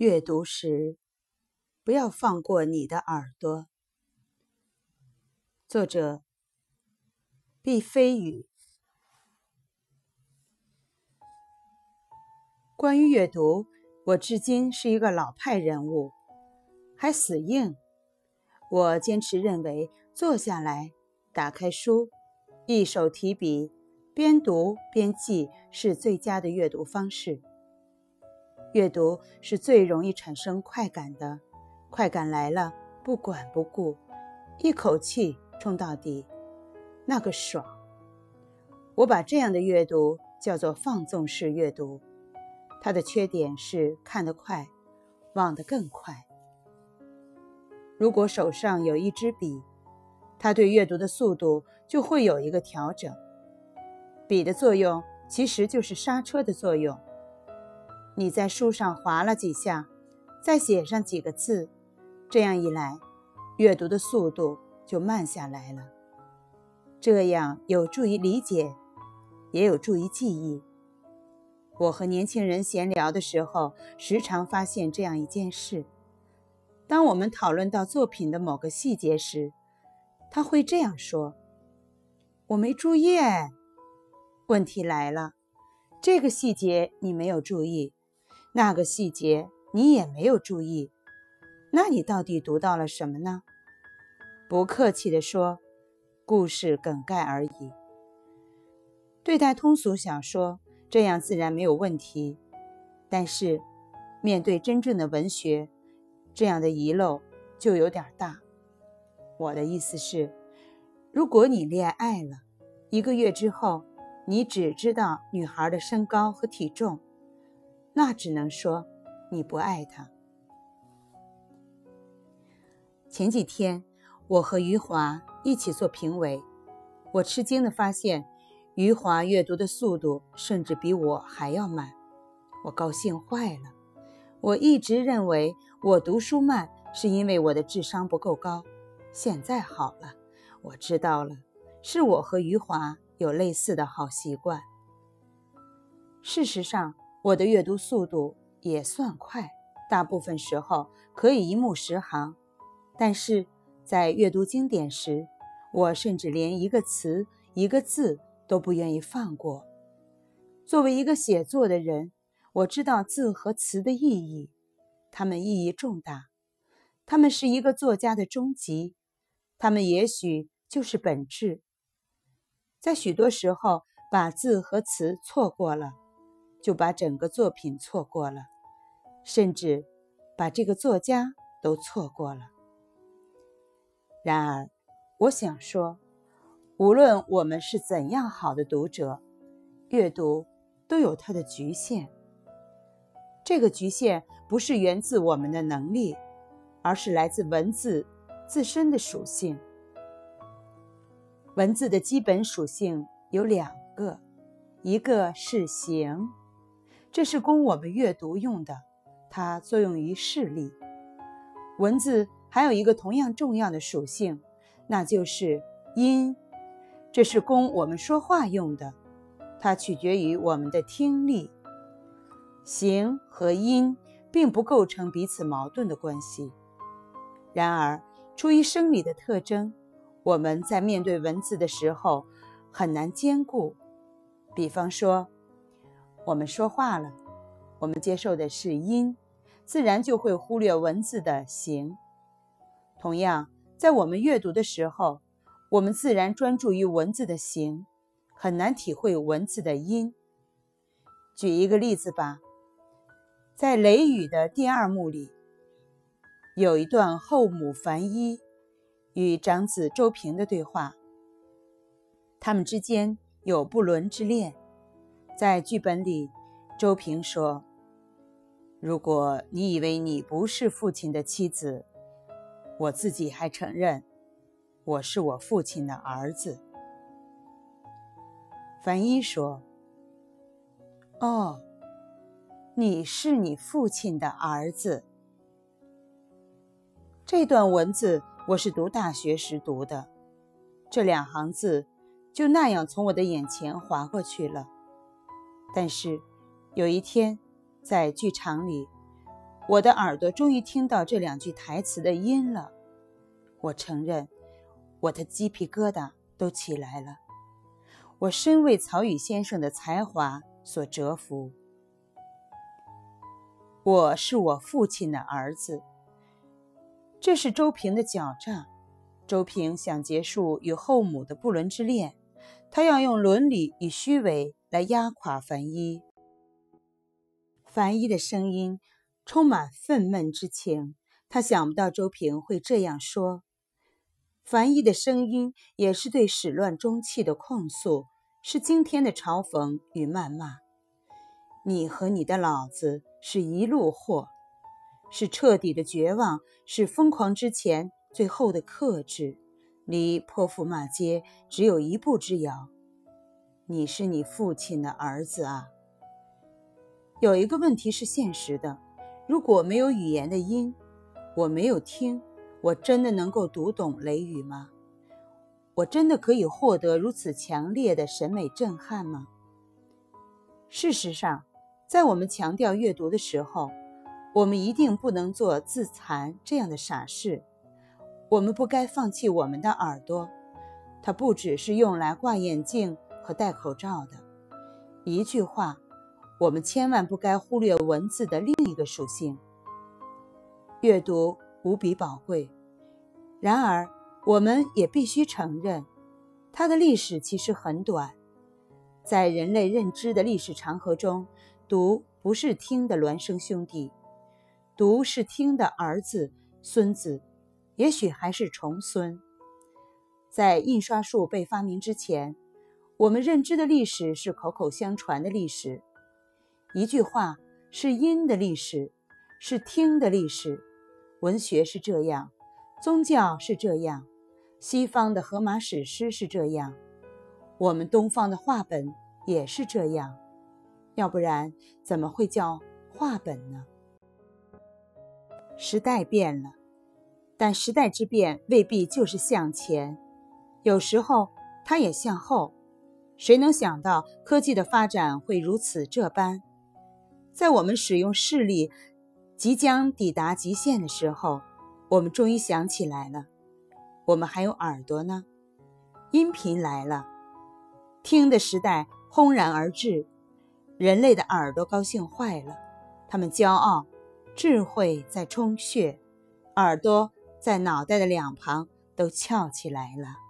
阅读时不要放过你的耳朵。作者：毕飞宇。关于阅读，我至今是一个老派人物，还死硬。我坚持认为，坐下来，打开书，一手提笔，边读边记，是最佳的阅读方式。阅读是最容易产生快感的，快感来了，不管不顾，一口气冲到底，那个爽。我把这样的阅读叫做放纵式阅读。它的缺点是看得快，忘得更快。如果手上有一支笔，它对阅读的速度就会有一个调整。笔的作用其实就是刹车的作用。你在书上划了几下，再写上几个字，这样一来，阅读的速度就慢下来了。这样有助于理解，也有助于记忆。我和年轻人闲聊的时候，时常发现这样一件事：当我们讨论到作品的某个细节时，他会这样说：“我没注意。”问题来了，这个细节你没有注意，那个细节你也没有注意，那你到底读到了什么呢？不客气地说，故事梗概而已。对待通俗小说。这样自然没有问题，但是面对真正的文学，这样的遗漏就有点大。我的意思是，如果你恋爱了，一个月之后你只知道女孩的身高和体重，那只能说你不爱他。前几天我和余华一起做评委，我吃惊地发现。余华阅读的速度甚至比我还要慢，我高兴坏了。我一直认为我读书慢是因为我的智商不够高，现在好了，我知道了，是我和余华有类似的好习惯。事实上，我的阅读速度也算快，大部分时候可以一目十行，但是在阅读经典时，我甚至连一个词、一个字。都不愿意放过。作为一个写作的人，我知道字和词的意义，它们意义重大，它们是一个作家的终极，它们也许就是本质。在许多时候，把字和词错过了，就把整个作品错过了，甚至把这个作家都错过了。然而，我想说。无论我们是怎样好的读者，阅读都有它的局限。这个局限不是源自我们的能力，而是来自文字自身的属性。文字的基本属性有两个，一个是形，这是供我们阅读用的，它作用于视力。文字还有一个同样重要的属性，那就是音。这是供我们说话用的，它取决于我们的听力。形和音并不构成彼此矛盾的关系。然而，出于生理的特征，我们在面对文字的时候很难兼顾。比方说，我们说话了，我们接受的是音，自然就会忽略文字的形。同样，在我们阅读的时候，我们自然专注于文字的形，很难体会文字的音。举一个例子吧，在《雷雨》的第二幕里，有一段后母樊一与长子周平的对话。他们之间有不伦之恋。在剧本里，周平说：“如果你以为你不是父亲的妻子，我自己还承认。”我是我父亲的儿子，樊一说：“哦，你是你父亲的儿子。”这段文字我是读大学时读的，这两行字就那样从我的眼前划过去了。但是有一天在剧场里，我的耳朵终于听到这两句台词的音了。我承认，我的鸡皮疙瘩都起来了。我深为曹禺先生的才华所折服。我是我父亲的儿子。这是周平的狡诈。周平想结束与后母的不伦之恋，他要用伦理与虚伪来压垮樊一。樊一的声音充满愤懑之情，他想不到周平会这样说。樊一的声音也是对始乱终弃的控诉，是惊天的嘲讽与谩骂。你和你的老子是一路货，是彻底的绝望，是疯狂之前最后的克制，离泼妇骂街只有一步之遥。你是你父亲的儿子啊！有一个问题是现实的：如果没有语言的音，我没有听。我真的能够读懂《雷雨》吗？我真的可以获得如此强烈的审美震撼吗？事实上，在我们强调阅读的时候，我们一定不能做自残这样的傻事。我们不该放弃我们的耳朵，它不只是用来挂眼镜和戴口罩的。一句话，我们千万不该忽略文字的另一个属性——阅读。无比宝贵，然而我们也必须承认，它的历史其实很短。在人类认知的历史长河中，读不是听的孪生兄弟，读是听的儿子、孙子，也许还是重孙。在印刷术被发明之前，我们认知的历史是口口相传的历史。一句话是音的历史，是听的历史。文学是这样，宗教是这样，西方的荷马史诗是这样，我们东方的话本也是这样，要不然怎么会叫话本呢？时代变了，但时代之变未必就是向前，有时候它也向后。谁能想到科技的发展会如此这般？在我们使用视力。即将抵达极限的时候，我们终于想起来了，我们还有耳朵呢。音频来了，听的时代轰然而至，人类的耳朵高兴坏了，他们骄傲，智慧在充血，耳朵在脑袋的两旁都翘起来了。